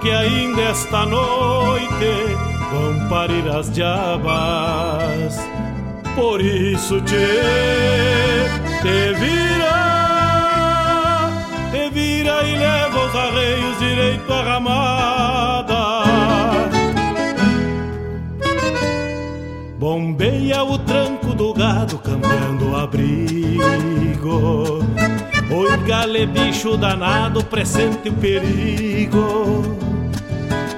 que ainda esta noite vão parir as diabas. Por isso te, te vira, te vira e leva os arreios direito à ramada. Bombeia o tranco do gado cambiando o abrigo Oi, gale, bicho danado, presente o perigo.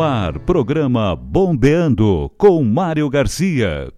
Ar, programa Bombeando com Mário Garcia.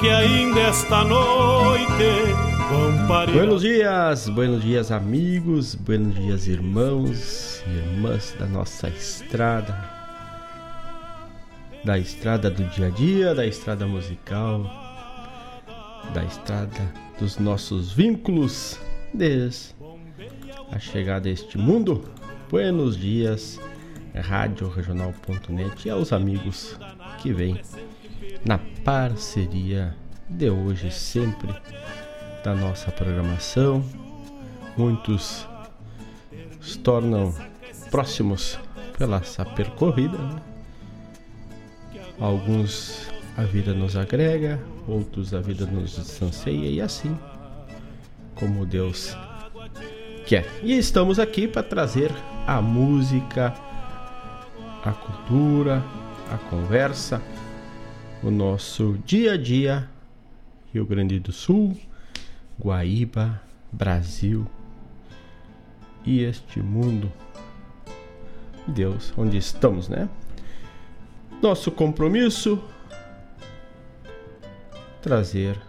que ainda esta noite vão parir. Buenos dias, buenos dias, amigos, buenos dias, irmãos e irmãs da nossa estrada. Da estrada do dia a dia, da estrada musical, da estrada dos nossos vínculos desde a chegada a este mundo. Buenos dias, radioregional.net e aos amigos que vem na parceria de hoje sempre da nossa programação. Muitos se tornam próximos pela essa percorrida. Né? Alguns a vida nos agrega, outros a vida nos distancia e assim como Deus quer. E estamos aqui para trazer a música, a cultura, a conversa, o nosso dia a dia, Rio Grande do Sul, Guaíba, Brasil e este mundo. Deus, onde estamos, né? Nosso compromisso trazer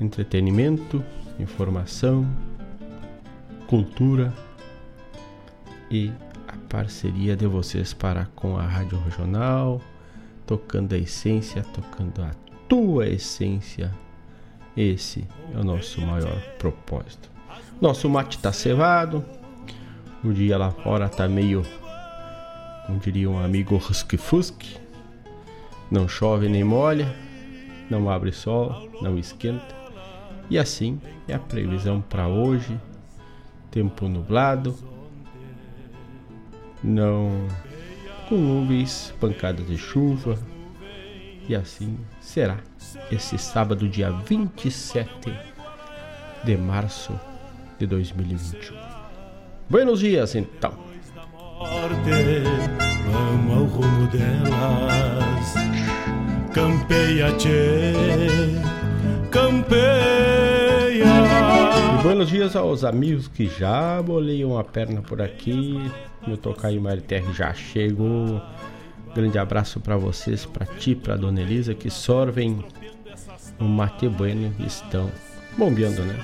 entretenimento, informação, cultura e parceria de vocês para com a Rádio Regional, tocando a essência, tocando a tua essência. Esse é o nosso maior propósito. Nosso mate está cevado, o dia lá fora tá meio, como diria um amigo, rusque-fusque. Não chove nem molha, não abre sol, não esquenta. E assim é a previsão para hoje. Tempo nublado, não com nuvens, pancadas de chuva. E assim será esse sábado, dia 27 de março de 2021. Buenos dias, então. Vamos ao rumo delas. Campeia, tchê, campeia. E buenos dias aos amigos que já boleiam a perna por aqui, meu tocaio Mariterre já chegou. Grande abraço para vocês, para ti, para Dona Elisa, que sorvem o mate bueno estão bombeando, né?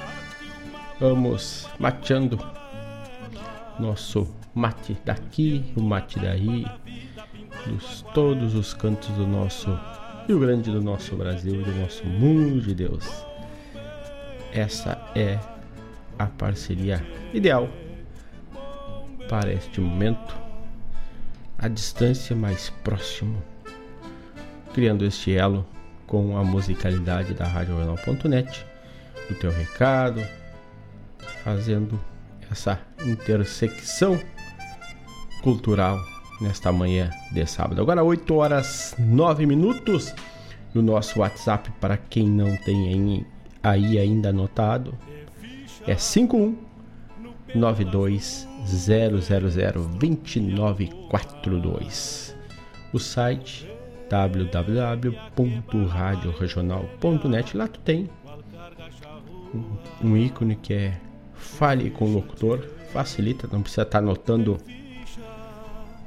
Vamos mateando nosso mate daqui, o mate daí, dos todos os cantos do nosso Rio Grande, do nosso Brasil, do nosso mundo de Deus. Essa é a parceria ideal para este momento a distância mais próximo, criando este elo com a musicalidade da RadioJornal.net, do teu recado, fazendo essa intersecção cultural nesta manhã de sábado. Agora 8 horas 9 minutos. E o nosso WhatsApp para quem não tem aí ainda anotado é 51 92 0002942. O site www.radioregional.net. Lá tu tem um ícone que é Fale com o locutor. Facilita, não precisa estar tá anotando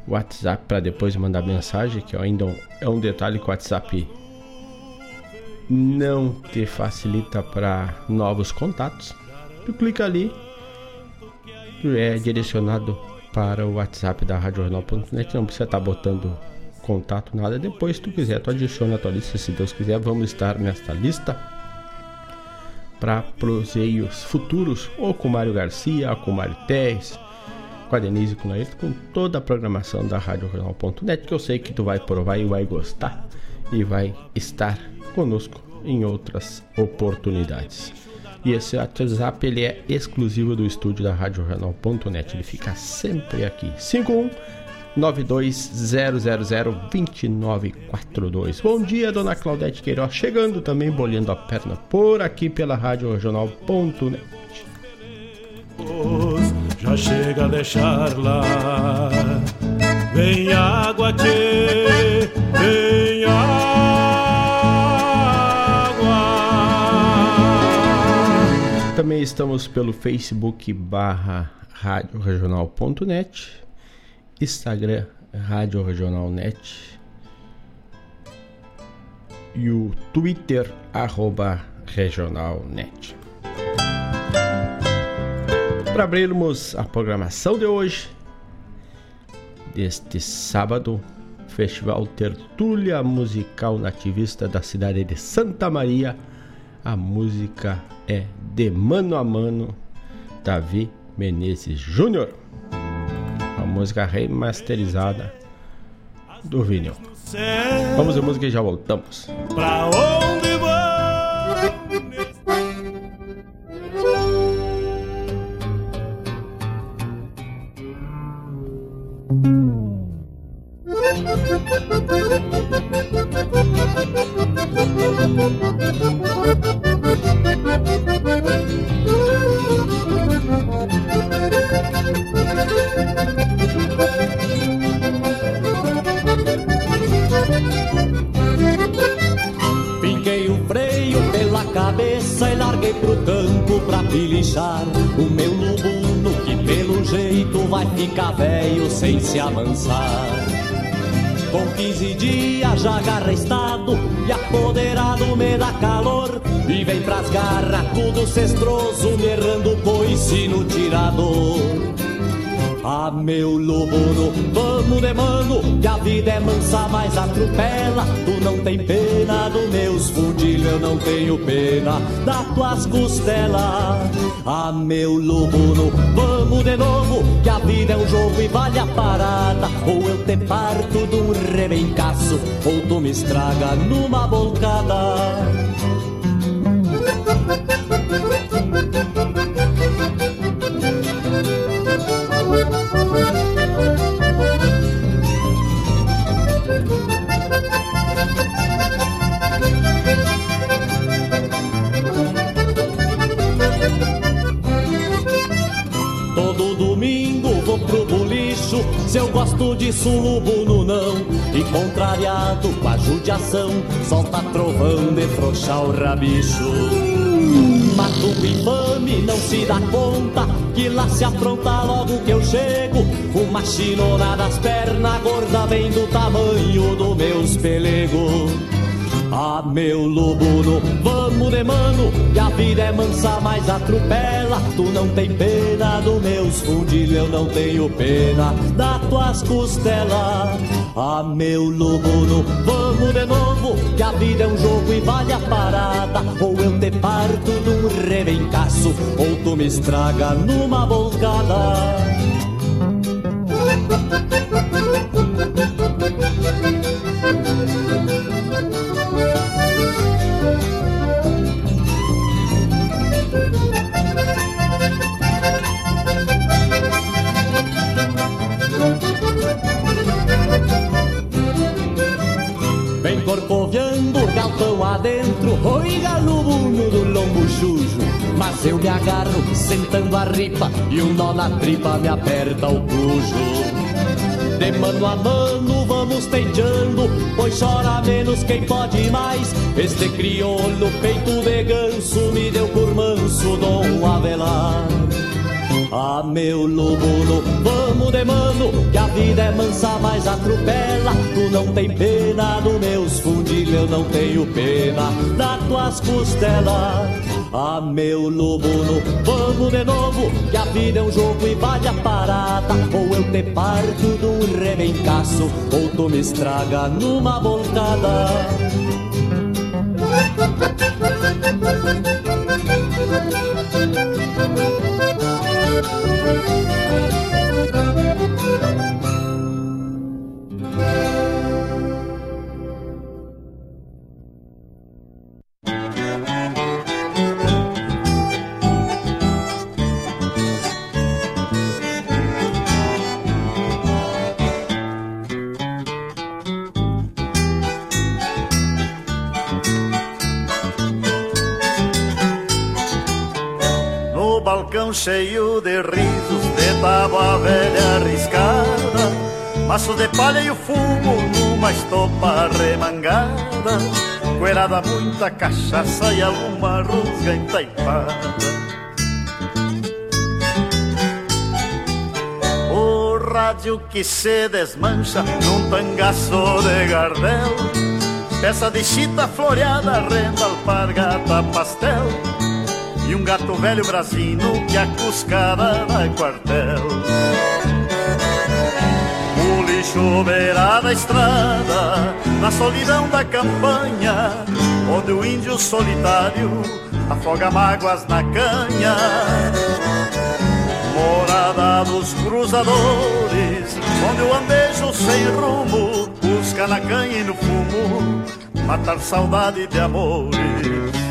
WhatsApp para depois mandar mensagem, que ainda é um detalhe que o WhatsApp não te facilita para novos contatos, tu clica ali, é direcionado para o WhatsApp da RadioJornal.net, não precisa estar tá botando contato, nada. Depois, se tu quiser, tu adiciona a tua lista, se Deus quiser, vamos estar nesta lista para proseios futuros, ou com Mário Garcia, ou com Mário Teres, com a Denise com a com toda a programação da RadioJornal.net, que eu sei que tu vai provar e vai gostar e vai estar conosco em outras oportunidades. E esse WhatsApp ele é exclusivo do estúdio da RadioJornal.net. Ele fica sempre aqui. 51 920002942. Bom dia, dona Claudete Queiroz. Chegando também, bolhando a perna por aqui pela RadioJornal.net. Já chega a deixar lá. Vem água, tchê, vem água. Também estamos pelo Facebook barra radioregional.net Instagram Rádio Regional Net e o Twitter arroba Regional Net. Para abrirmos a programação de hoje, deste sábado, Festival Tertúlia Musical Nativista da cidade de Santa Maria. A música é de Mano a Mano, Davi Menezes Júnior música remasterizada do vinil. Vamos a música e já voltamos. Pra se amansar. Com 15 dias já agarra estado e apoderado me dá calor e vem pras garras tudo cestroso errando coice no tirador. Ah, meu lobo, vamos de mano, que a vida é mansa, mas atropela. Tu não tem pena dos meus fundilhos, eu não tenho pena das tuas costelas. Ah, meu lobo, vamos de novo, que a vida é um jogo e vale a parada. Ou eu te parto de um rebencaço, ou tu me estraga numa bolcada. Gosto de sulubo no não E contrariado com a judiação Solta trovão de frouxar o rabicho. Mato infame não se dá conta Que lá se apronta logo que eu chego Uma chinona das pernas gorda Vem do tamanho do meus pelegos. Ah, meu lobo, de mano, que a vida é mansa, mas atropela. Tu não tem pena dos meus fundilhos, eu não tenho pena das tuas costelas. Ah, meu lobo, vamos de novo, que a vida é um jogo e vale a parada. Ou eu te parto num rebencaço, ou tu me estraga numa volcada. Oi galubuno do lombo chujo. Mas eu me agarro, sentando a ripa, e um nó na tripa me aperta o cujo. De mano a mano vamos tentando, pois chora menos quem pode mais. Este crioulo peito de ganso me deu por manso Dom Avelar. Ah, meu lubuno, vamos de mano, que a vida é mansa, mas atropela. Tu não tem pena dos meus fundilhos, eu não tenho pena das tuas costelas. Ah, meu lubuno, vamos de novo, que a vida é um jogo e vale a parada. Ou eu te parto do rebencaço, ou tu me estraga numa voltada. De palha e o fumo numa estopa remangada, coerada muita cachaça e alguma rusga entaipada. O rádio que se desmancha num tangaço de gardel, peça de chita floreada, renda, alpargata, pastel e um gato velho brasino que a cuscada dá quartel. O lixo beira da estrada, na solidão da campanha, onde o índio solitário afoga mágoas na canha. Morada dos cruzadores, onde o andejo sem rumo busca na canha e no fumo matar saudade de amores.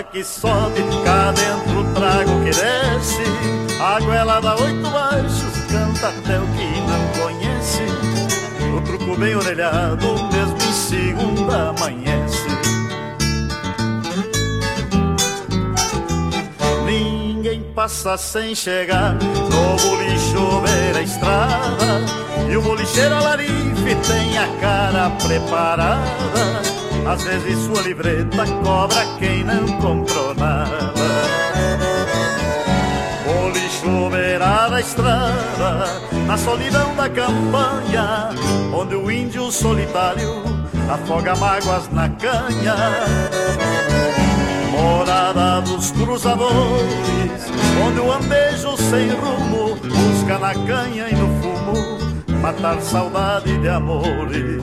Que sobe, cá dentro trago que desce. A goela dá oito baixos, canta até o que não conhece. O truco bem orelhado, mesmo em segunda amanhece. Ninguém passa sem chegar no bolicho ver a estrada. E o bolicheiro alarife tem a cara preparada às vezes sua livreta cobra quem não comprou nada. O lixo beira da estrada, na solidão da campanha, onde o índio solitário afoga mágoas na canha. Morada dos cruzadores, onde o andejo sem rumo busca na canha e no fumo matar saudade de amores.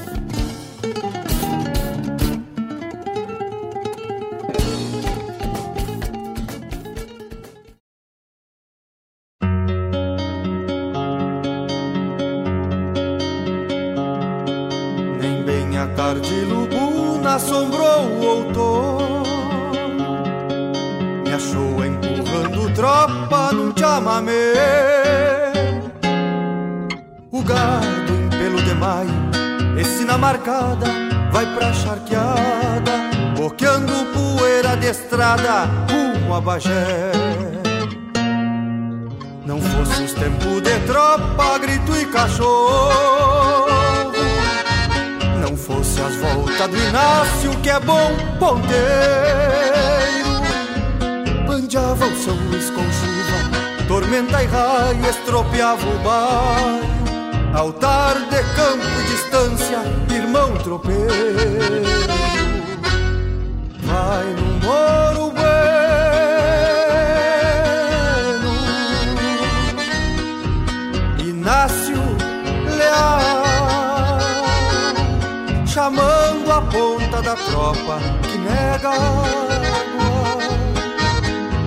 Não fosse os tempos de tropa, grito e cachorro. Não fosse as voltas do Inácio, que é bom ponteiro. Pandeava o São Luís com chuva, tormenta e raio, estropiava o bairro. altar de campo e distância, irmão tropeiro. Vai no moro tropa que nega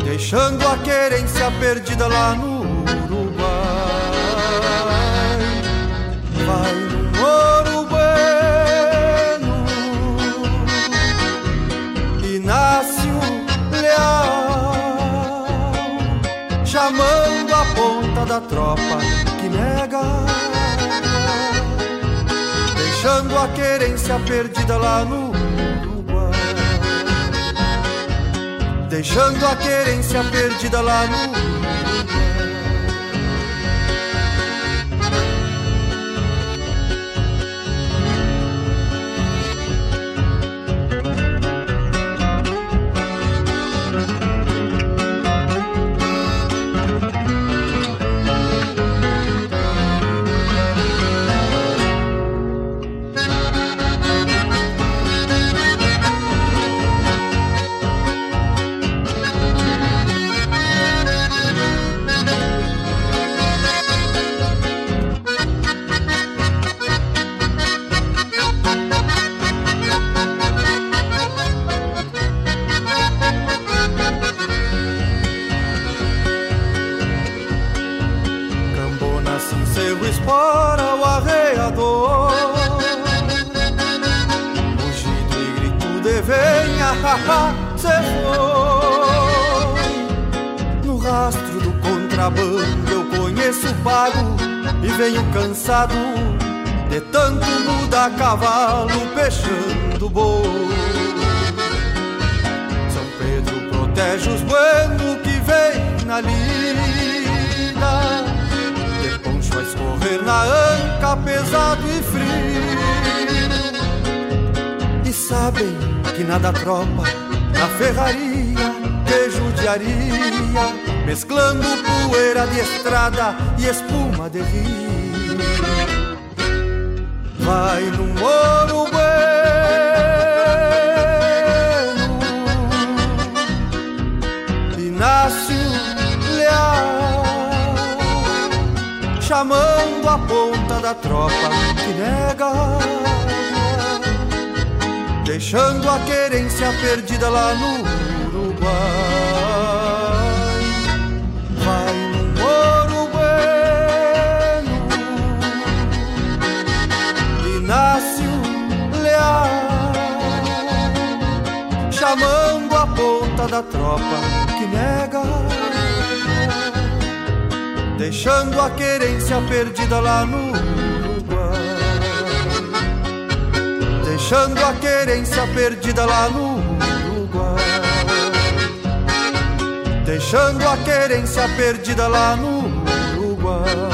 deixando a querência perdida lá no vai no ouro bueno Inácio Leal chamando a ponta da tropa que nega deixando a querência perdida lá no deixando a querência perdida lá no tropa na ferraria de judiaria, mesclando poeira de estrada e espuma de rio. Vai no moro bueno, Inácio Leal, chamando a ponta da tropa que nega deixando a querência perdida lá no Uruguai. Vai no ouro bueno, Inácio Leal, chamando a ponta da tropa que nega. Deixando a querência perdida lá no Uruguai. Deixando a querência perdida lá no Uruguai. Deixando a querência perdida lá no Uruguai.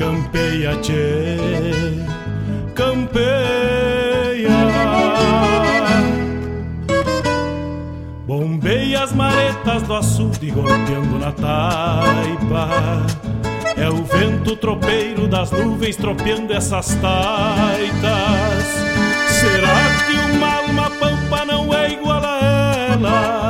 Campeia, tchê, campeia. Bombei as maretas do açude golpeando na taipa. É o vento tropeiro das nuvens tropeando essas taitas. Será que uma alma pampa não é igual a elas?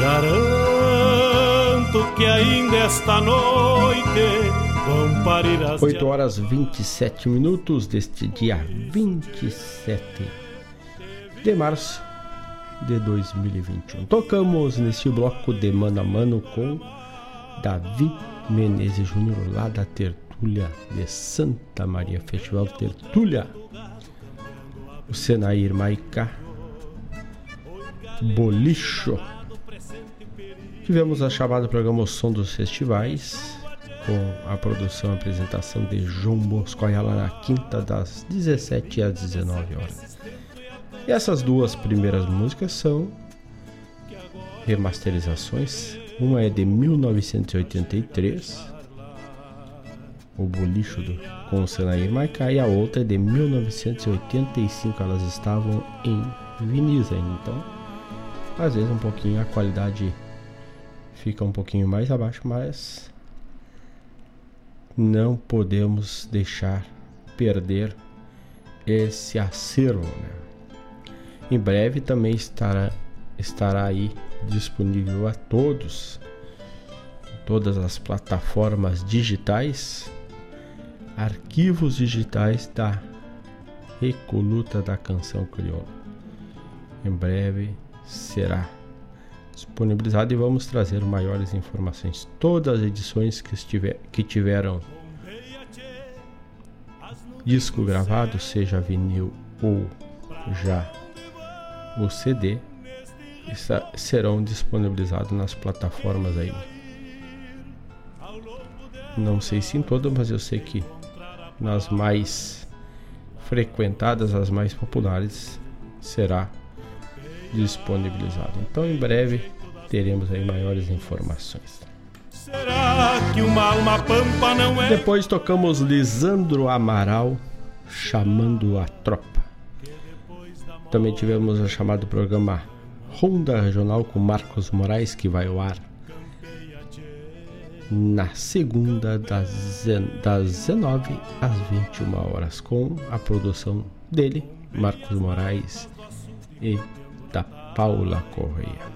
Garanto que ainda esta noite vão parir as 8 horas 27 minutos deste dia 27 de março de 2021. Tocamos nesse bloco de mano a mano com Davi Menezes Júnior lá da Tertúlia de Santa Maria, Festival Tertúlia. O Senair Maiká Bolicho Tivemos a chamada programação dos festivais, com a produção e apresentação de João Bosco Ayala na quinta, das 17 às 19 horas. E essas duas primeiras músicas são remasterizações. Uma é de 1983, o Bolicho do, com o Senair Maiká, e a outra é de 1985. Elas estavam em ainda, então às vezes um pouquinho a qualidade fica um pouquinho mais abaixo, mas não podemos deixar perder esse acervo. Né? Em breve também estará, estará aí disponível a todos, todas as plataformas digitais, arquivos digitais da Recoluta da Canção Crioula. Em breve será disponibilizado e vamos trazer maiores informações. Todas as edições que, estiver, que tiveram disco gravado, seja vinil ou já o CD, serão disponibilizados nas plataformas aí. Não sei se em todas, mas eu sei que nas mais frequentadas, as mais populares, será disponibilizado. Então em breve teremos aí maiores informações. Será que uma alma pampa não é? Depois tocamos Lisandro Amaral chamando a tropa. Também tivemos o chamado programa Ronda Regional com Marcos Moraes que vai ao ar na segunda das, das 19 às 21 horas com a produção dele, Marcos Moraes e Paula Correia.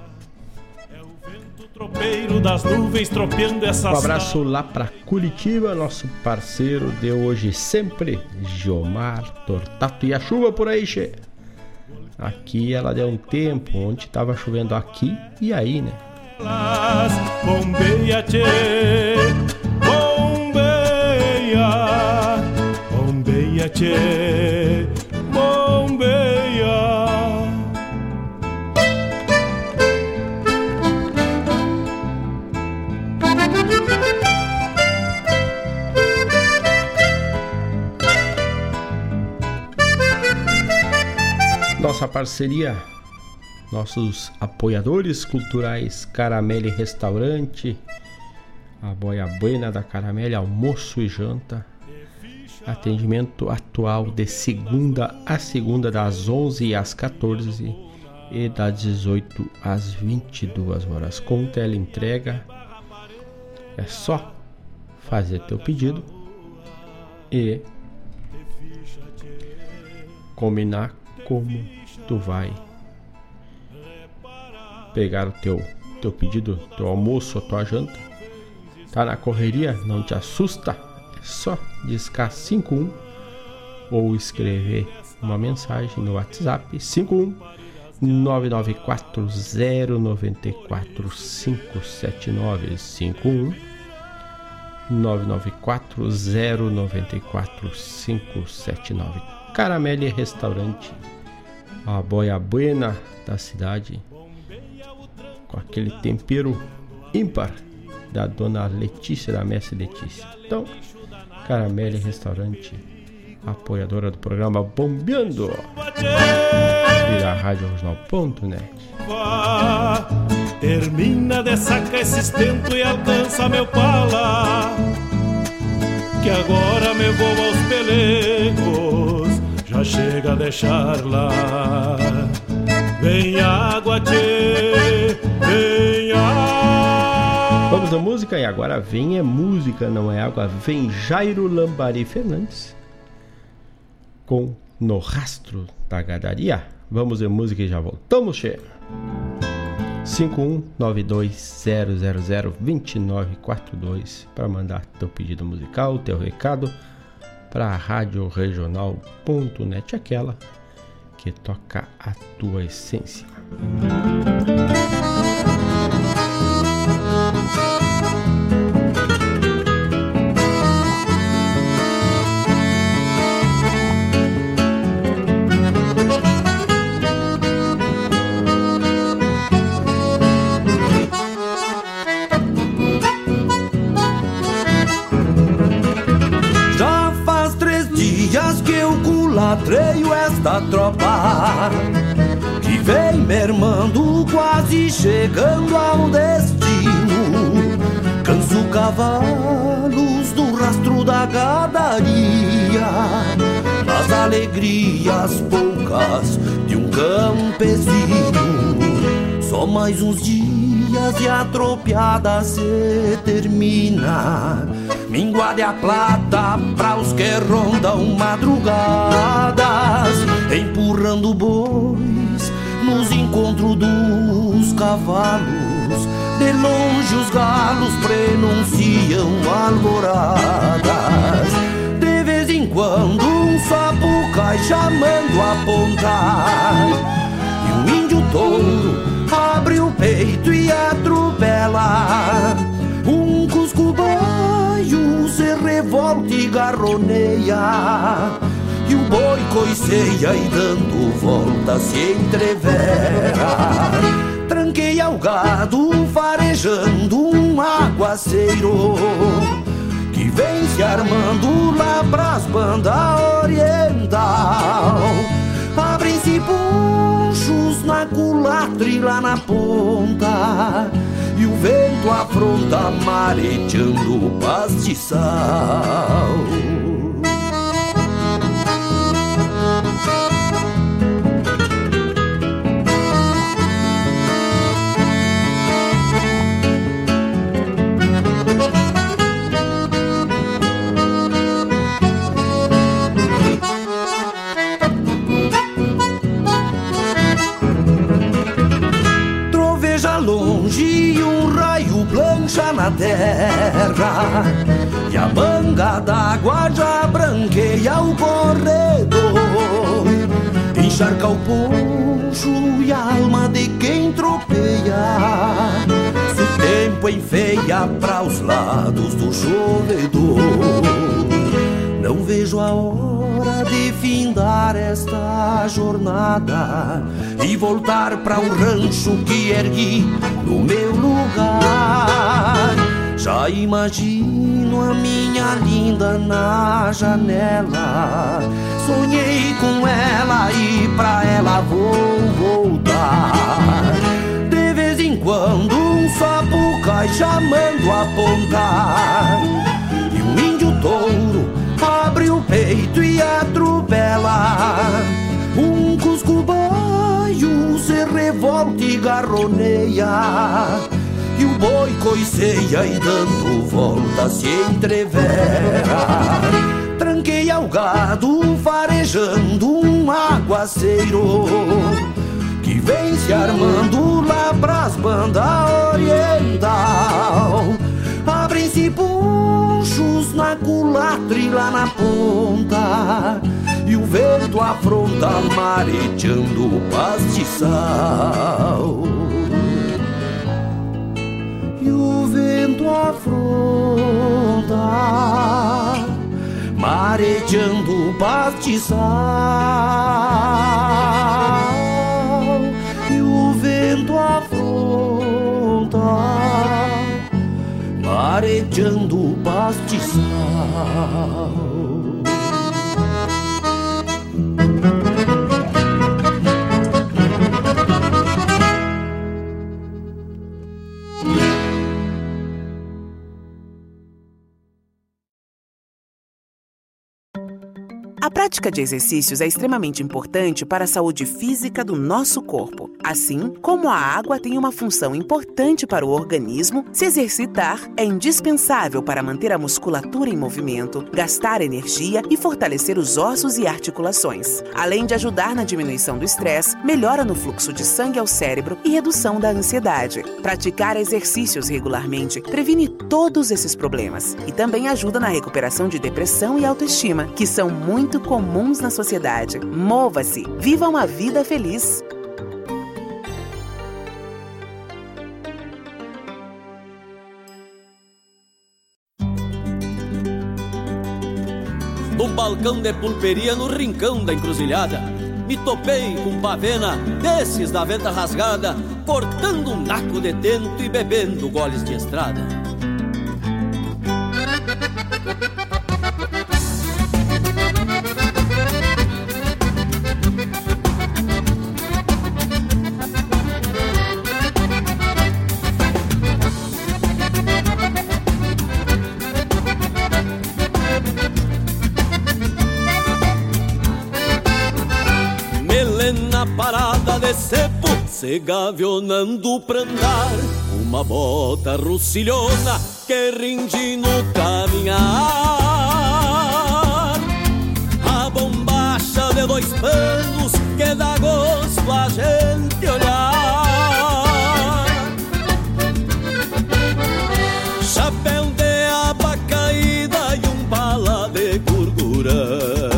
Um abraço lá para Curitiba, nosso parceiro de hoje sempre, Giomar Tortato. E a chuva por aí, che? Aqui ela deu um tempo onde estava chovendo aqui e aí, né? Bombeia, tchê, bombeia, bombeia, tchê, Nossa parceria nossos apoiadores culturais Caramelle Restaurante, a Boia Buena da Caramelle, almoço e janta. Atendimento atual de segunda a segunda, das 11 às 14 e das 18 às 22 horas. Com tela entrega, é só fazer teu pedido e combinar como tu vai pegar o teu, teu pedido, teu almoço, a tua janta. Tá na correria? Não te assusta? É só discar 51 ou escrever uma mensagem no WhatsApp 51 994 094 579 51 994 094 579 Caramelle Restaurante a boia buena da cidade com aquele tempero ímpar da dona Letícia, da mestre Letícia. Então, Caramelle Restaurante, apoiadora do programa Bombeando e da Rádio. Termina de sacar esse estento e alcança meu pala. Que agora me vou aos pelegos, já chega a deixar lá. Vem água, tchê, vem água. Vamos da música e agora vem é música, não é água. Vem Jairo Lambari Fernandes com No Rastro da Gadaria. Vamos de música e já voltamos, che. 51920002942 para mandar teu pedido musical, teu recado para a Rádio Regional.net, aquela que toca a tua essência. Tropa Que vem mermando, quase chegando ao destino. Canso cavalos do rastro da gadaria Nas alegrias poucas de um campesino Só mais uns dias e a tropiada se termina. Minguade a plata pra os que rondam madrugadas Empurrando bois nos encontros dos cavalos. De longe os galos prenunciam alvoradas. De vez em quando um sapo cai chamando a ponta revolta e o boi coiceia e dando volta se entrevera. Tranqueia o gado farejando um aguaceiro Que vem se armando lá pras bandas oriental ponchos na culatra e lá na ponta E o vento afronta mareteando o pastiçal na terra. E a manga d'água já branqueia o corredor. Encharca o poncho e a alma de quem tropeia. Se o tempo enfeia para os lados do chovedor, vejo a hora de findar esta jornada e voltar para o rancho que ergui no meu lugar. Já imagino a minha linda na janela. Sonhei com ela e pra ela vou voltar. De vez em quando um sapo cai chamando a apontar. E um índio touro peito e atropela. Um cusco baio se revolta e garroneia e o boi coiceia e dando volta se entrevera. Tranqueia o gado farejando um aguaceiro que vem se armando lá pras bandas oriental. Abrem-se ponchos na culatra e lá na ponta. E o vento afronta mareteando o pastiçal e o vento afronta, mareteando o pastiçal. E o vento afronta, mareteando o pastiçal. Prática de exercícios é extremamente importante para a saúde física do nosso corpo. Assim como a água tem uma função importante para o organismo, se exercitar é indispensável para manter a musculatura em movimento, gastar energia e fortalecer os ossos e articulações. Além de ajudar na diminuição do estresse, melhora no fluxo de sangue ao cérebro e redução da ansiedade. Praticar exercícios regularmente previne todos esses problemas e também ajuda na recuperação de depressão e autoestima, que são muito comuns na sociedade. Mova-se, viva uma vida feliz. Num balcão de pulperia no rincão da encruzilhada, me topei com pavena desses da venta rasgada, cortando um naco de tento e bebendo goles de estrada. Se gavionando pra andar. Uma bota rucilhona que rinde no caminhar. A bombacha de dois panos que dá gosto a gente olhar. Chapéu de aba caída e um bala de gurgurão.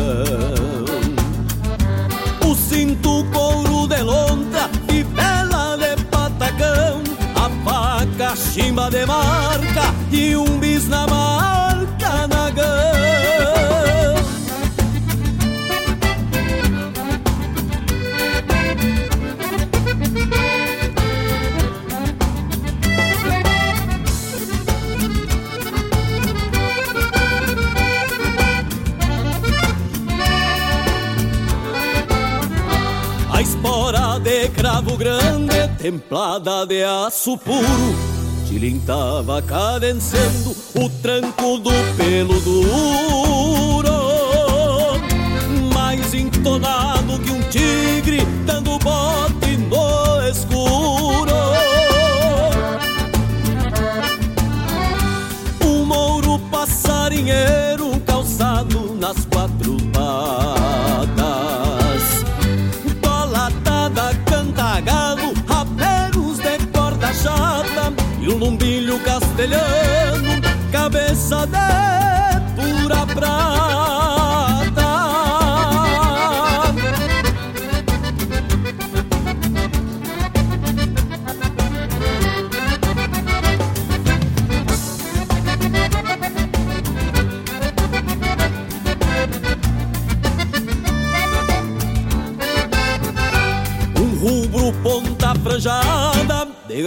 Templada de aço puro, tilintava cadenciando o tranco do pelo duro.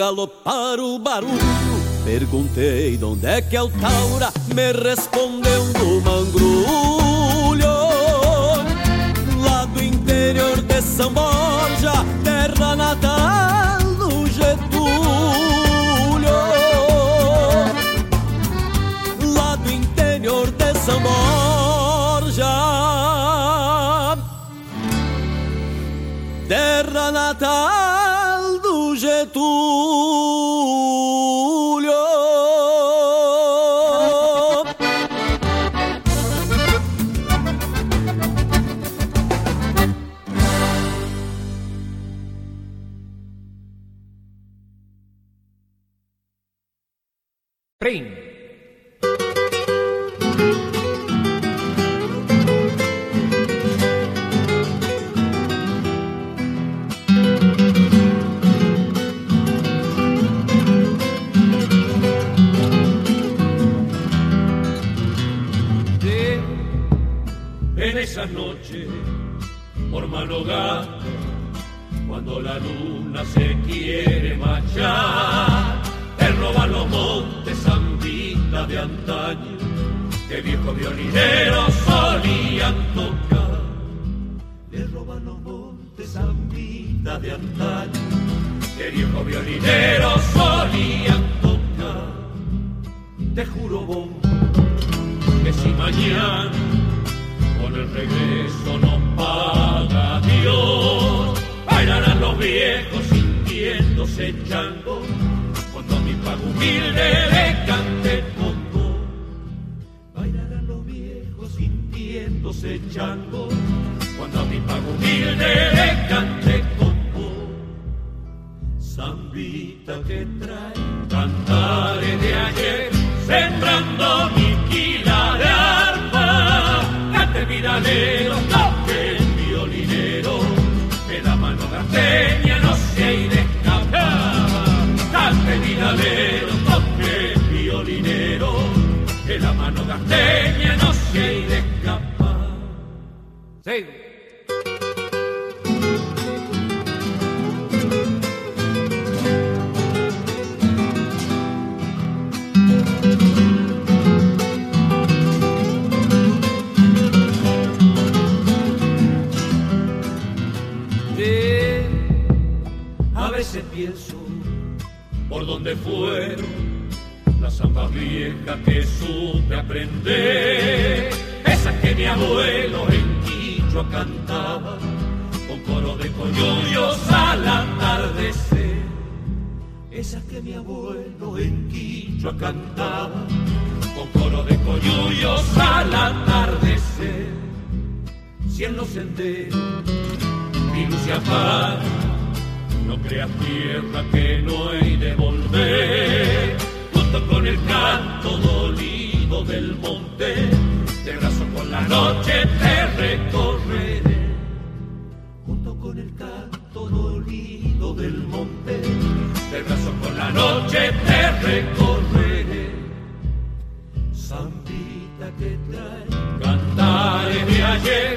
Galopar o barulho. Perguntei de onde é que é o Taura, me respondeu do mangrulho. Lá do interior de São Borja, terra natal de a veces pienso por dónde fueron las zambas viejas que supe aprender, esas que mi abuelo Quichua cantaba con coro de coyuyos al atardecer, esas que mi abuelo en Quichua cantaba con coro de coyuyos al atardecer, si en los senderos mi luz se apaga. No creas tierra que no hay de volver. Junto con el canto dolido del monte, brazo con la noche te recorreré. Junto con el canto dolido del monte, de brazo con la noche te recorreré. Zambita que trae cantares de ayer,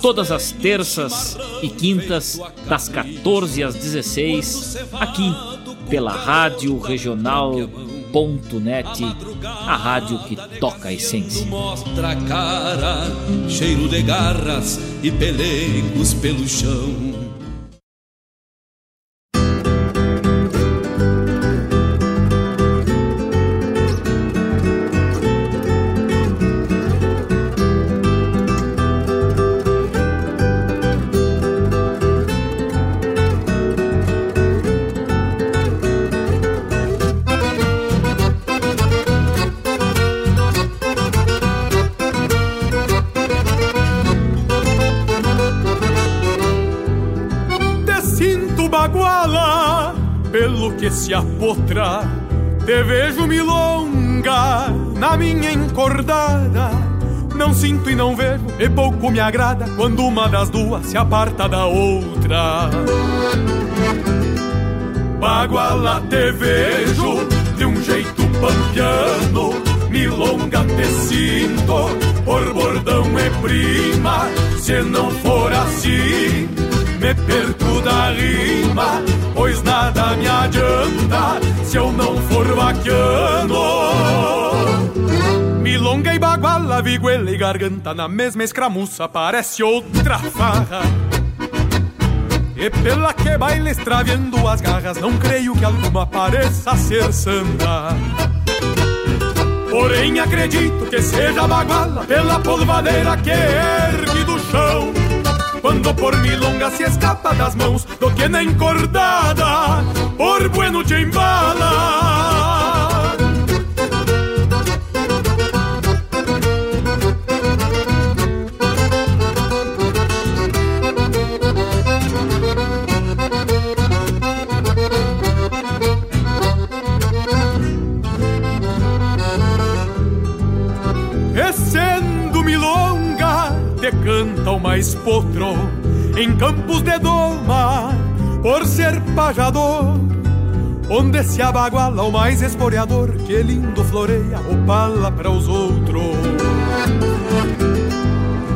todas as terças e quintas, das 14 às 16, aqui pela Rádio Regional.net, a rádio que toca a essência. Mostra cara, cheiro de garras e pelegos pelo chão. E pouco me agrada quando uma das duas se aparta da outra. Baguala te vejo de um jeito pampiano, milonga te sinto, por bordão é prima. Se não for assim, me perco da rima, pois nada me adianta se eu não for vaquiano. Milonga e baguala, viguela e garganta, na mesma escramuça parece outra farra. E pela que baila extraviando as garras, não creio que alguma pareça ser santa. Porém acredito que seja baguala pela polvadeira que ergue do chão. Quando por milonga se escapa das mãos do que na encordada, por bueno te embala. Canta o mais potro em campos de doma, por ser pajador. Onde se abaguala o mais esporeador, que lindo floreia o pala para os outros.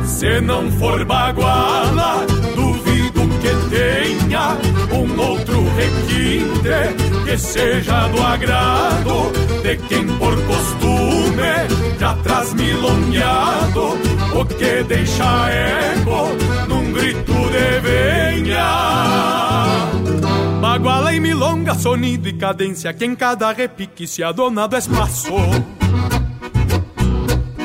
Se não for baguala, duvido que tenha um outro requinte que seja do agrado de quem por costume já traz milongueado o que deixa eco num grito de venha. Baguala e milonga, sonido e cadência que em cada repique se adona do espaço.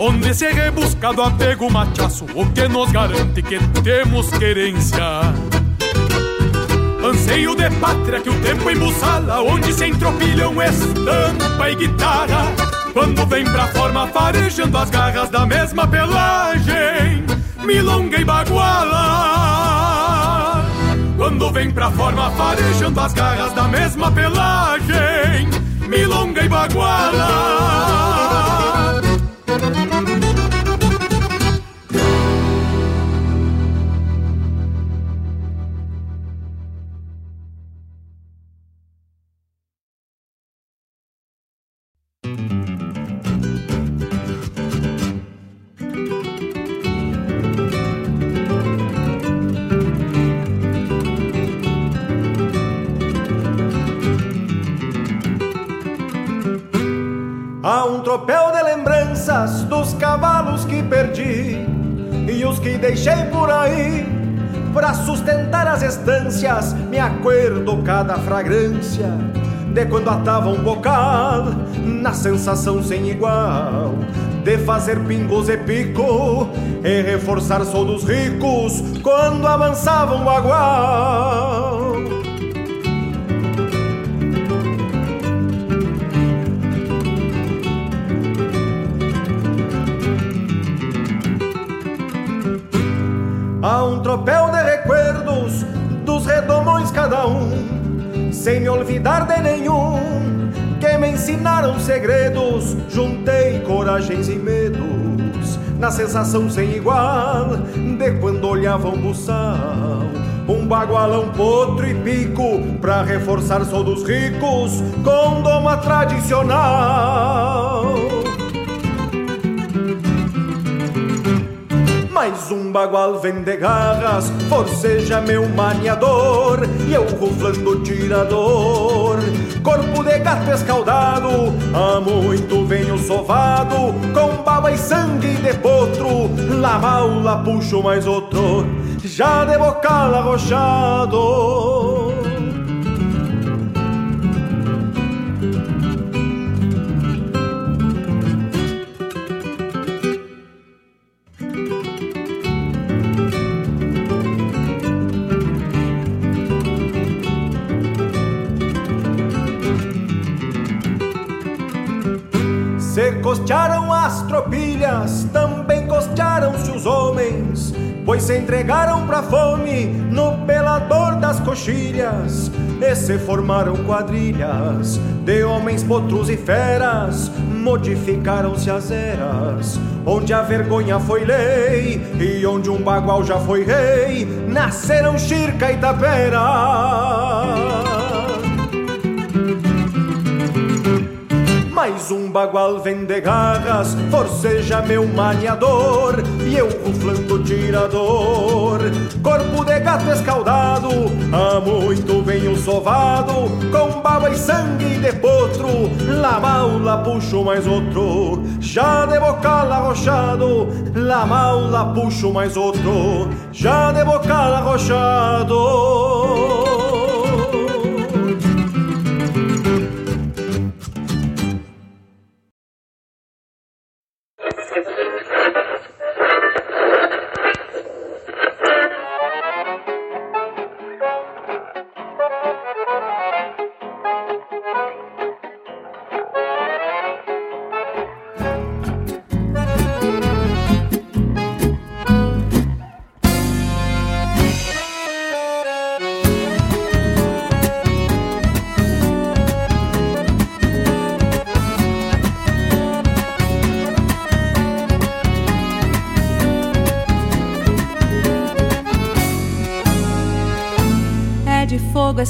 Onde se rebusca do apego machaço, o que nos garante que temos querência. Anseio de pátria que o tempo embuçala, onde se entropilham estampa e guitarra. Quando vem pra forma farejando as garras da mesma pelagem, milonga e baguala. Quando vem pra forma farejando as garras da mesma pelagem, milonga e baguala. Perdi e os que deixei por aí. Para sustentar as estâncias, me acordo cada fragrância de quando atava um bocal, na sensação sem igual de fazer pingos e pico e reforçar só dos ricos quando avançava um bagual. Sem me olvidar de nenhum, que me ensinaram segredos, juntei coragens e medos, na sensação sem igual de quando olhava um buçal. Um bagualão, potro e pico, pra reforçar só dos ricos, com doma tradicional. Mais um bagual vem de garras, forceja meu maniador, e eu ruflando tirador. Corpo de gato escaldado, há muito venho sovado, com baba e sangue de potro, lá maula puxo mais outro, já de bocal arrochado. Também costearam-se os homens, pois se entregaram pra fome no pelador das coxilhas. e se formaram quadrilhas de homens, potros e feras. Modificaram-se as eras, onde a vergonha foi lei e onde um bagual já foi rei. Nasceram Chirca e Tapera. Mais um bagual vende garras, forceja meu maniador E eu ruflando tirador. Corpo de gato escaldado, há muito venho sovado Com baba e sangue de potro, la maula puxo mais outro. Já de bocal arrochado, la maula puxo mais outro. Já de bocal arrochado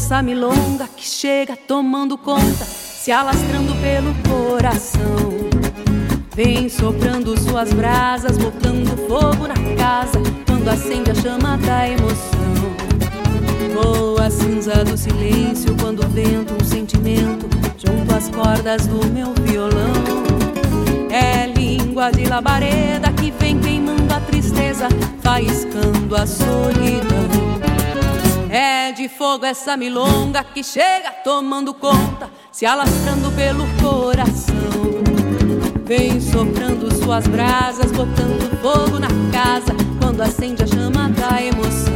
essa milonga que chega tomando conta, se alastrando pelo coração. Vem soprando suas brasas, botando fogo na casa, quando acende a chama da emoção. Voa a cinza do silêncio, quando vento um sentimento, junto às cordas do meu violão. É língua de labareda que vem queimando a tristeza, faiscando a solidão. É de fogo essa milonga que chega tomando conta, se alastrando pelo coração. Vem soprando suas brasas, botando fogo na casa, quando acende a chama da emoção.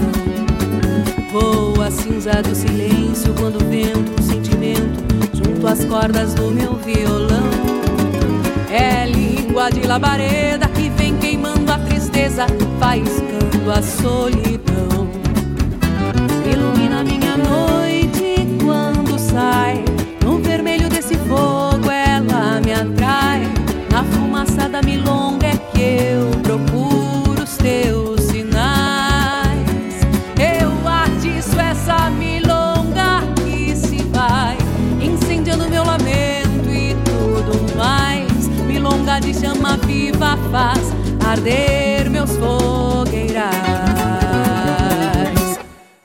Voa a cinza do silêncio, quando vento um sentimento, junto às cordas do meu violão. É língua de labareda que vem queimando a tristeza, faiscando a solidão chama viva faz arder meus fogueirais.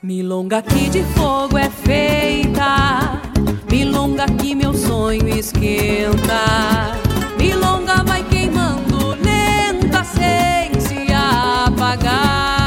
Milonga que de fogo é feita, milonga que meu sonho esquenta. Milonga vai queimando lenta sem se apagar.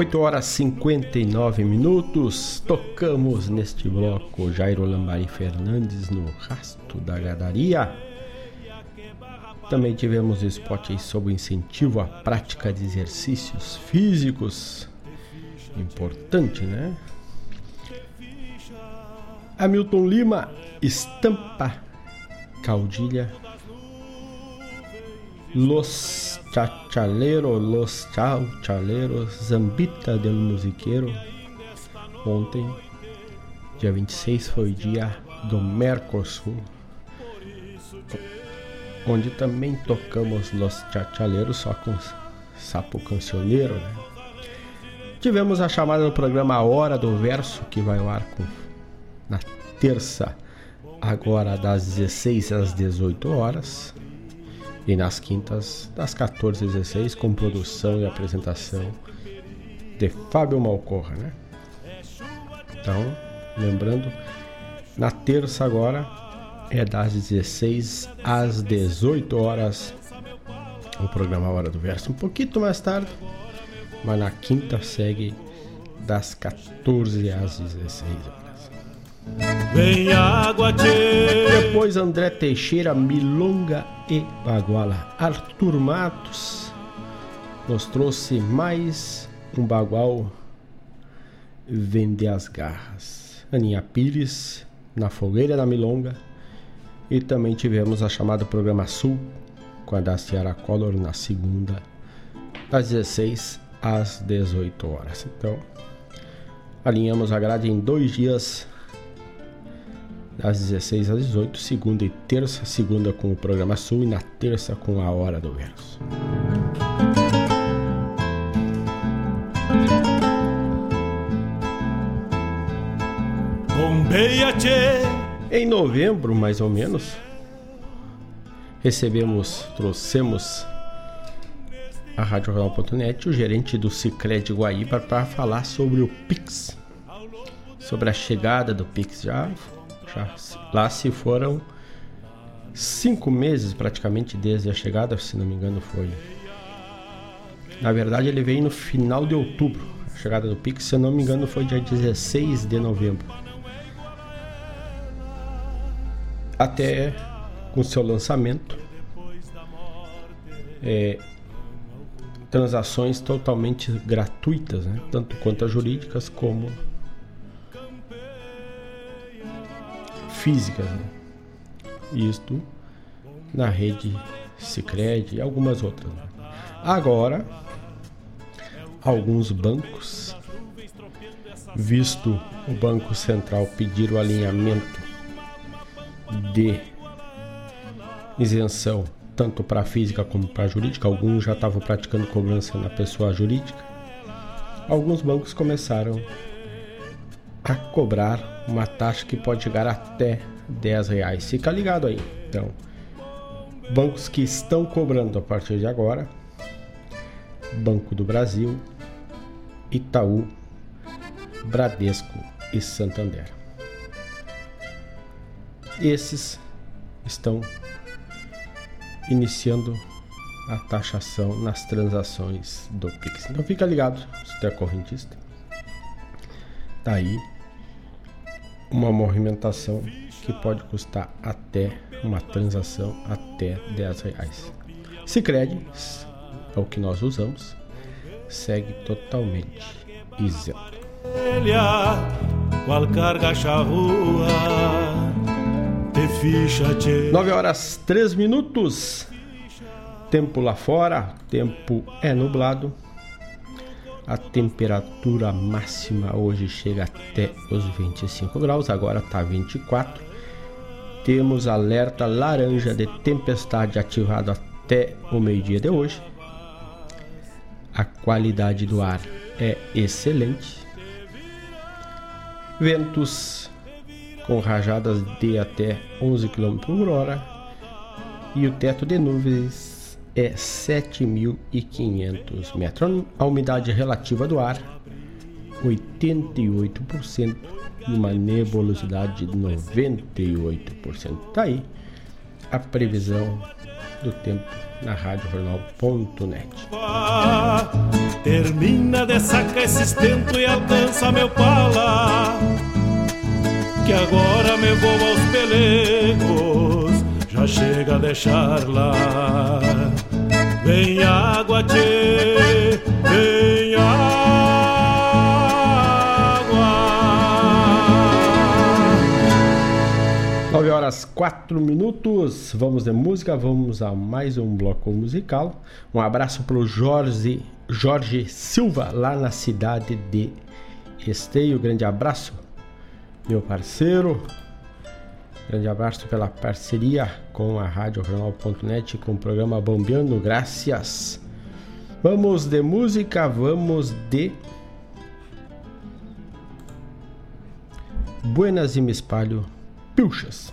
8 horas 59 minutos. Tocamos neste bloco Jairo Lambari Fernandes no Rasto da Gadaria. Também tivemos spot sobre incentivo à prática de exercícios físicos. Importante, né? Hamilton Lima, estampa, caudilha, Los Chachaleros, Los Chachaleros, Zambita del Musiqueiro. Ontem, dia 26, foi dia do Mercosul, onde também tocamos Los Chachaleros só com sapo cancioneiro. Né? Tivemos a chamada do programa A Hora do Verso, que vai ao ar com, na terça, agora das 16 às 18 horas e nas quintas das 14 às 16 com produção e apresentação de Fábio Malcorra, né? Então, lembrando, na terça agora é das 16 às 18 horas o programa Hora do Verso. Um pouquinho mais tarde, mas na quinta segue das 14 às 16 horas. Vem água, tchê. Depois André Teixeira, Milonga e Baguala. Arthur Matos nos trouxe mais um bagual Vender as Garras. Aninha Pires, na Fogueira da Milonga. E também tivemos a chamada Programa Sul com a da Ciara Collor na segunda, das 16 às 18 horas. Então, alinhamos a grade em dois dias das 16 às 18, segunda e terça, segunda com o programa Sul e na terça com a Hora do Verso. Em novembro, mais ou menos, recebemos, trouxemos a Rádio Jornal.net o gerente do Cicred Guaíba para falar sobre o Pix. Sobre a chegada do Pix. Já, já lá se foram cinco meses praticamente desde a chegada, se não me engano foi. Na verdade ele veio no final de outubro. A chegada do Pix, se não me engano, foi dia 16 de novembro. Até com seu lançamento. É, transações totalmente gratuitas, né? tanto quanto as jurídicas como físicas. Né? Isto na rede Sicredi e algumas outras. Né? Agora, alguns bancos, visto o Banco Central pedir o alinhamento de isenção tanto para física como para jurídica. Alguns já estavam praticando cobrança na pessoa jurídica. Alguns bancos começaram a cobrar uma taxa que pode chegar até 10 reais. Fica ligado aí. Então, bancos que estão cobrando a partir de agora: Banco do Brasil, Itaú, Bradesco e Santander. Esses estão iniciando a taxação nas transações do Pix. Então fica ligado se tu é correntista. Tá aí uma movimentação que pode custar até uma transação até 10 reais. Sicredi é o que nós usamos, segue totalmente isento. Qual carga charrua 9 horas 3 minutos. Tempo lá fora, tempo é nublado. A temperatura máxima hoje chega até os 25 graus, agora está 24. Temos alerta laranja de tempestade ativado até o meio-dia de hoje. A qualidade do ar é excelente. Ventos com rajadas de até 11 km por hora e o teto de nuvens é 7.500 metros. A umidade relativa do ar 88% e uma nebulosidade de 98%. Tá aí a previsão do tempo na Rádio Jornal.net. Termina de sacar esse estento e alcança meu pala que agora me vou aos pelegos, já chega a deixar lá. Vem água, tchê, vem água. Nove horas quatro minutos, vamos de música, vamos a mais um bloco musical. Um abraço para o Jorge, Jorge Silva, lá na cidade de Esteio. Grande abraço meu parceiro. Grande abraço pela parceria com a Rádio com o programa Bombeando. Graças. Vamos de música, vamos de. Buenas e me espalho, pilchas.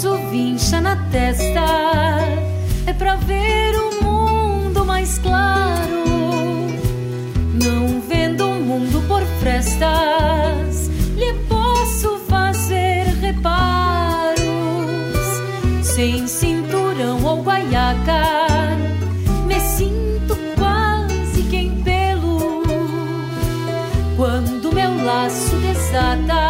sorriso vincha na testa é pra ver o mundo mais claro. Não vendo o mundo por frestas, lhe posso fazer reparos. Sem cinturão ou guaiaca, me sinto quase que em pelo. Quando meu laço desata.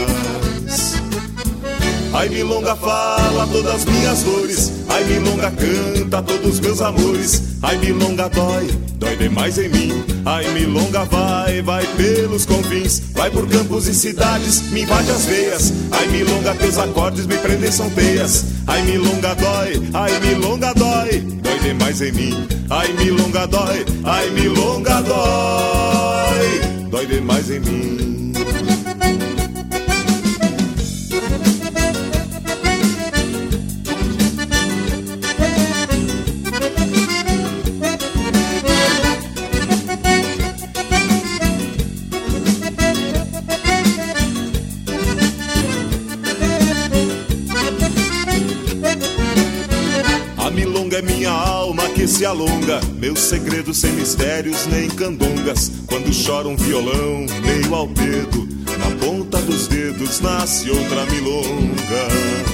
Ai, milonga fala todas minhas dores, ai, milonga canta todos meus amores, ai, milonga dói, dói demais em mim, ai, milonga vai, vai pelos confins, vai por campos e cidades, me invade as veias, ai, milonga teus acordes me prendem são teias, Ai, milonga dói, ai, milonga dói, dói demais em mim. Ai, milonga dói, ai, milonga dói, dói demais em mim. Segredo sem mistérios nem candongas. Quando chora um violão, meio ao dedo, na ponta dos dedos nasce outra milonga.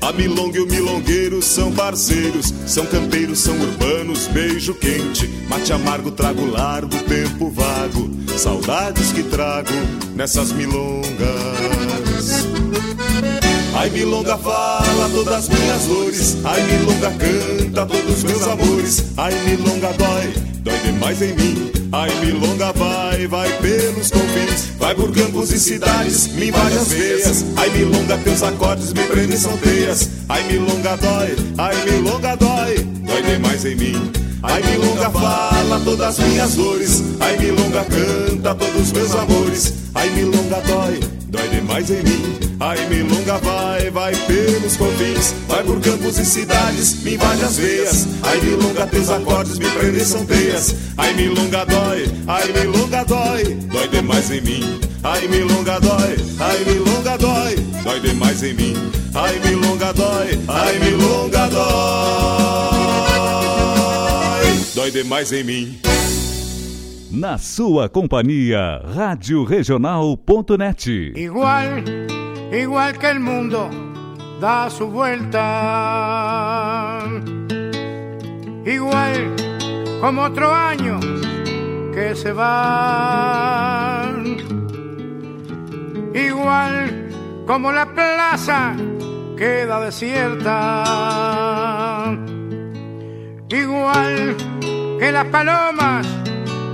A milonga e o milongueiro são parceiros, são campeiros, são urbanos, beijo quente, mate amargo, trago largo, tempo vago, saudades que trago nessas milongas. Ai, milonga fala todas minhas dores. Ai, milonga canta todos meus amores. Ai, milonga dói, dói demais em mim. Ai, milonga vai, vai pelos confins. Vai por campos e cidades, me invade as veias. Ai, milonga, teus acordes me prendem são. Ai, milonga dói, ai, milonga dói, dói demais em mim. Ai, milonga fala todas minhas dores. Ai, milonga canta todos meus amores. Ai, milonga dói, dói demais em mim. Ai, milonga vai, vai pelos confins, vai por campos e cidades, me invade as veias. Ai, milonga, teus acordes me prendem são teias. Ai, milonga dói, ai, milonga dói, dói demais em mim. ai milonga dói, ai milonga dói, dói demais em mim. Ai milonga dói, ai milonga dói, dói demais em mim. Na sua companhia, Rádio Regional.net. Igual, igual que el mundo da su vuelta. Igual como otro año que se va. Igual como la plaza queda desierta. Igual que las palomas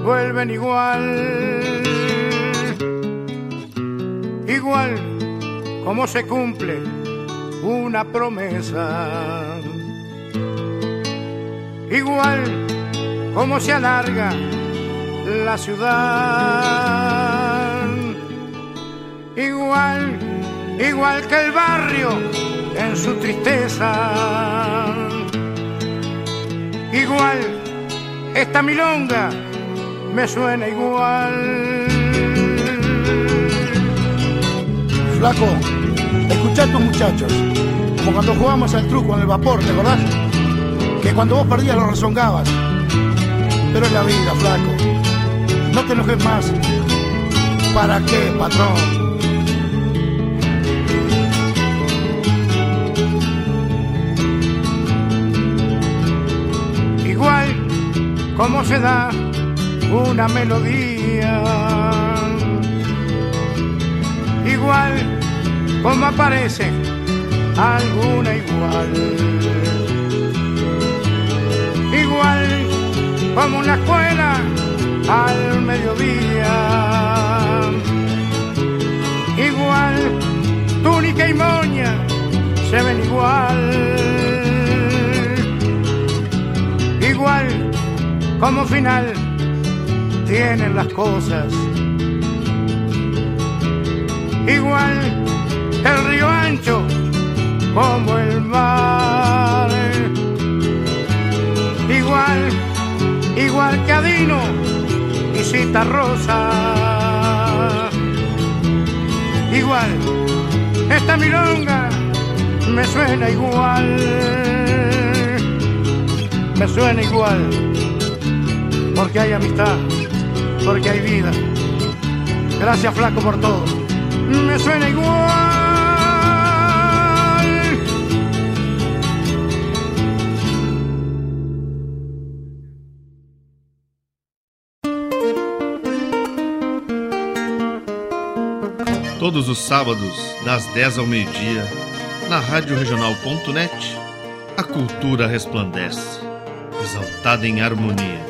vuelven igual. Igual como se cumple una promesa. Igual como se alarga la ciudad. Igual, igual que el barrio en su tristeza. Igual esta milonga me suena igual. Flaco, escuchá a tus muchachos, como cuando jugábamos al truco en el vapor, ¿te acordás? Que cuando vos perdías lo rezongabas. Pero es la vida, flaco. No te enojes más. ¿Para qué, patrón? Como se da una melodía. Igual como aparece alguna igual. Igual como una escuela al mediodía. Igual túnica y moña se ven igual. Igual como final tienen las cosas. Igual el río ancho como el mar. Igual, igual que Adino y Cita Rosa. Igual, esta milonga me suena igual. Me suena igual. Porque hay amistad, porque hay vida. Gracias flaco por todo. Me suena igual. Todos os sábados, das 10 ao meio-dia, na Rádio a cultura resplandece, exaltada em harmonia.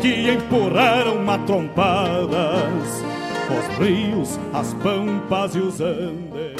que empurraram matrompadas os rios, as pampas e os andes.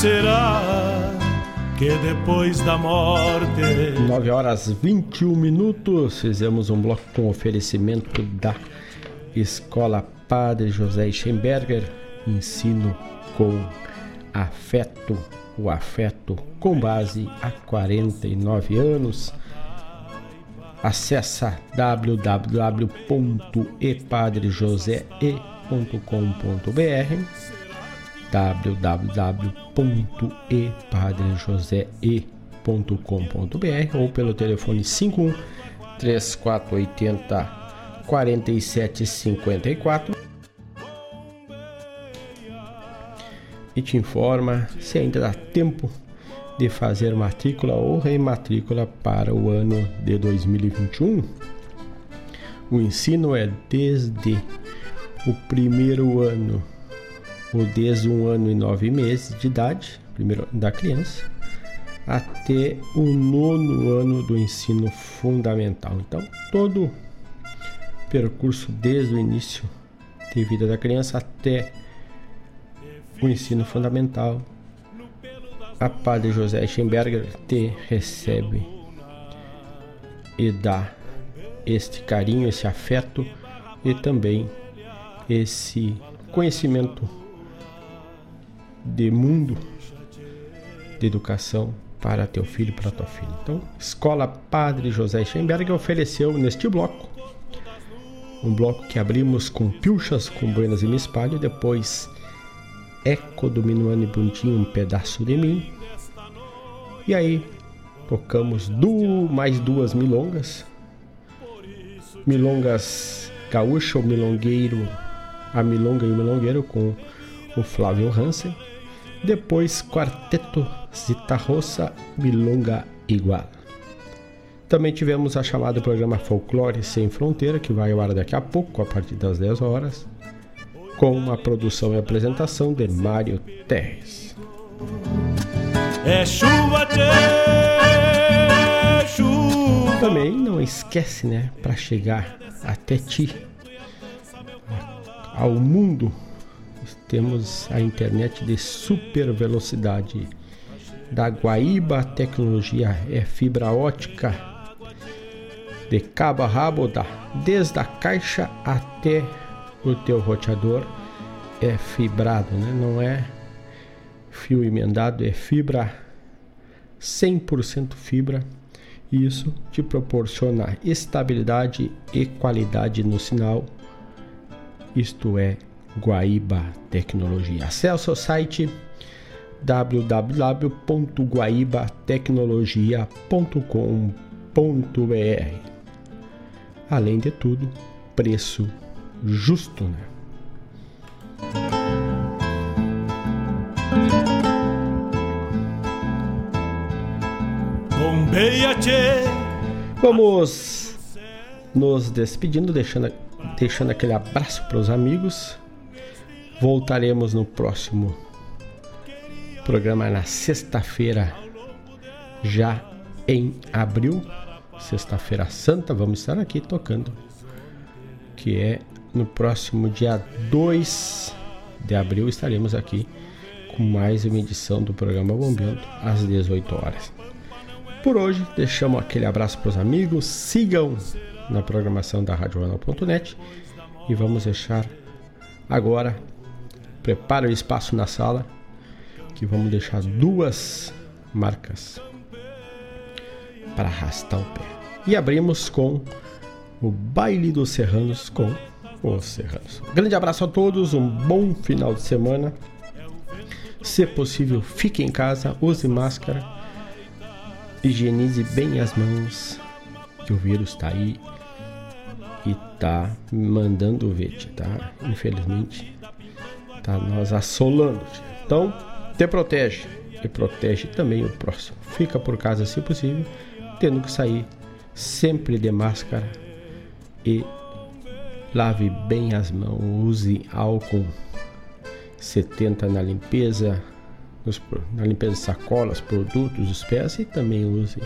Será que depois da morte 9 horas 21 minutos. Fizemos um bloco com oferecimento da Escola Padre José Schemberger, ensino com afeto, o afeto com base há 49 anos. Acesse www.epadrejosee.com.br www.epadrejosee.com.br ou pelo telefone 51 3480 4754 e te informa se ainda dá tempo de fazer matrícula ou rematrícula para o ano de 2021. O ensino é desde o primeiro ano ou desde um ano e nove meses de idade, primeiro da criança, até o nono ano do ensino fundamental. Então, todo o percurso desde o início de vida da criança até o ensino fundamental. A Padre José Schemberger te recebe e dá este carinho, esse afeto e também esse conhecimento de mundo, de educação para teu filho e para tua filha. Então, Escola Padre José Schemberger ofereceu neste bloco um bloco que abrimos com pilchas com buenas e me espalho, depois Eco do Minuano e Bundinho, um pedaço de mim. E aí tocamos du mais duas milongas. Milongas gaúcha, o milongueiro, a milonga e o milongueiro com o Flávio Hansen. Depois Quarteto Zita Roça, Milonga Igual. Também tivemos a chamada programa Folclore Sem Fronteira, que vai ao ar daqui a pouco, a partir das 10 horas, com a produção e apresentação de Mário Terres. É chuva, tchê, chuva. Também não esquece, né, para chegar até ti, ao mundo, temos a internet de super velocidade da Guaíba, a tecnologia é fibra ótica de cabo a rabo, da, desde a caixa até o teu roteador é fibrado, né? não é fio emendado, é fibra 100% fibra. E isso te proporciona estabilidade e qualidade no sinal. Isto é Guaíba Tecnologia. Acesse o site www.guaibatecnologia.com.br. Além de tudo, preço justo, né? Vamos nos despedindo, deixando, deixando aquele abraço para os amigos. Voltaremos no próximo programa na sexta-feira, já em abril, sexta-feira santa, vamos estar aqui tocando, que é no próximo dia 2 de abril estaremos aqui com mais uma edição do programa Bombeando às 18 horas. Por hoje, deixamos aquele abraço para os amigos, sigam na programação da RadioJornal.net e vamos deixar agora, prepara o espaço na sala, que vamos deixar duas marcas para arrastar o pé. E abrimos com o Baile dos Serranos com os Serranos. grande abraço a todos, um bom final de semana. Se possível, fique em casa, use máscara higienize bem as mãos, que o vírus tá aí e tá mandando ver, tá? Infelizmente, tá nós assolando. Então, te protege e protege também o próximo. Fica por casa se possível, tendo que sair sempre de máscara e lave bem as mãos, use álcool 70 na limpeza, na limpeza de sacolas, produtos, os pés e também use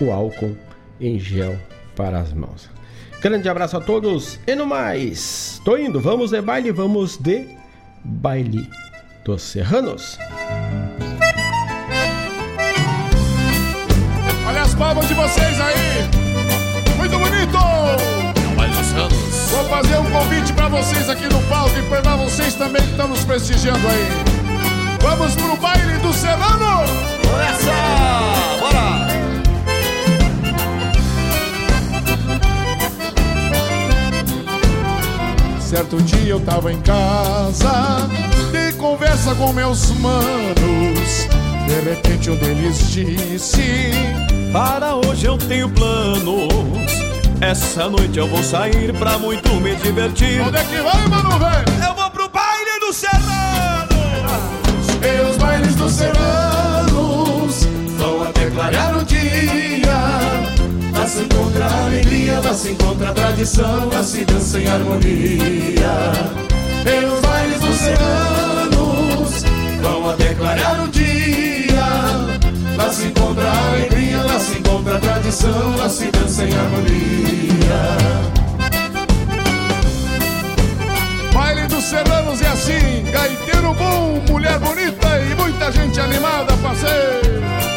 o álcool em gel para as mãos. Grande abraço a todos e no mais, tô indo, vamos de baile, vamos de baile dos serranos. Olha as palmas de vocês aí, muito bonito! É o baile dos serranos. Vou fazer um convite para vocês aqui no palco e para vocês também que estão nos prestigiando aí. Vamos pro baile do Serrano? Começa! Bora! Certo dia eu tava em casa, de conversa com meus manos. De repente um deles disse: Para hoje eu tenho planos. Essa noite eu vou sair pra muito me divertir. Onde é que vai, mano, velho? Eu vou pro baile do Serrano! E os bailes dos serranos vão até clarear o dia. Se encontra a alegria, lá se encontra a tradição, lá se dança em harmonia. E os bailes dos serranos vão até clarear o dia. Lá se encontra a alegria, lá se encontra a tradição, lá se dança em harmonia. Baile dos serranos é assim, gaiteiro bom, mulher bonita e muita gente animada, parceiro.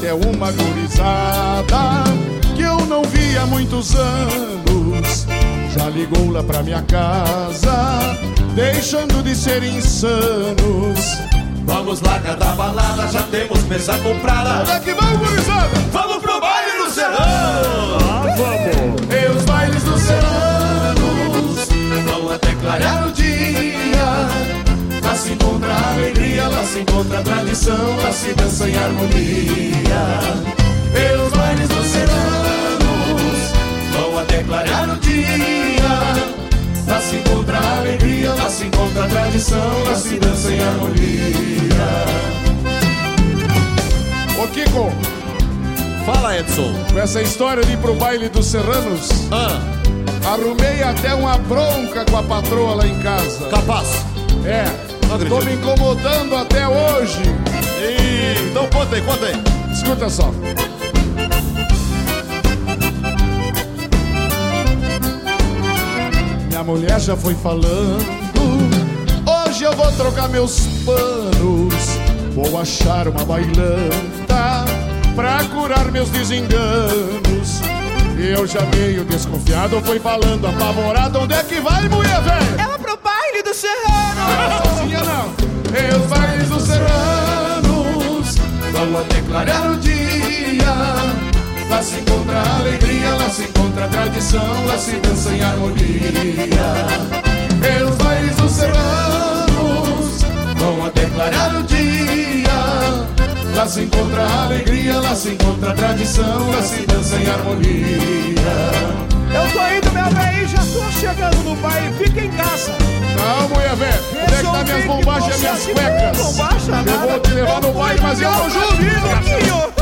Até uma gurizada que eu não vi há muitos anos já ligou lá pra minha casa, deixando de ser insanos. Vamos lá, cada balada, já temos mesa comprada. Onde é que vamos, gurizada? Vamos pro baile do Serrano! Ah, vamos! E os bailes dos serranos vão até clarear o dia. Se encontra a alegria, lá se encontra a tradição, lá se dança em harmonia. E os bailes dos serranos vão até clarear o dia. Lá se encontra a alegria, lá se encontra a tradição, lá se dança em harmonia. Ô Kiko, Fala, Edson. com essa história de ir pro baile dos serranos, Ah, arrumei até uma bronca com a patroa lá em casa. capaz. É, Tô me incomodando até hoje. Ih, então conta aí, conta aí. Escuta só. Minha mulher já foi falando. Hoje eu vou trocar meus panos. Vou achar uma bailanta pra curar meus desenganos. Eu já meio desconfiado, foi falando apavorado. Onde é que vai, mulher velha? Ela pro baile do Serrano! E os bailes dos serranos vão até clarear o dia. Lá se encontra a alegria, lá se encontra a tradição, lá se dança em harmonia. E os bailes dos serranos vão até clarear o dia. Lá se encontra a alegria, lá se encontra a tradição, lá se dança em harmonia. Eu tô indo, minha véia, já tô chegando no baile, fica em casa. Não, mulher velha, onde é que tá minhas bombachas e minhas cuecas? Eu vou te levar no baile, mas eu não junto.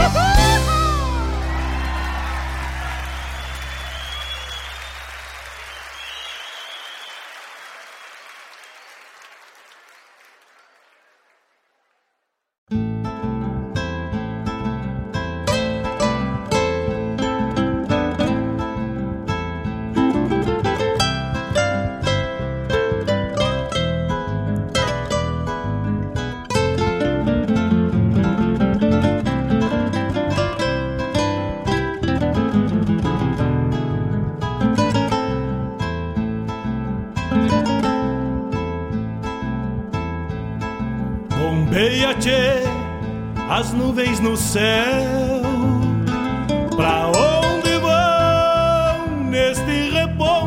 Nuvens no céu.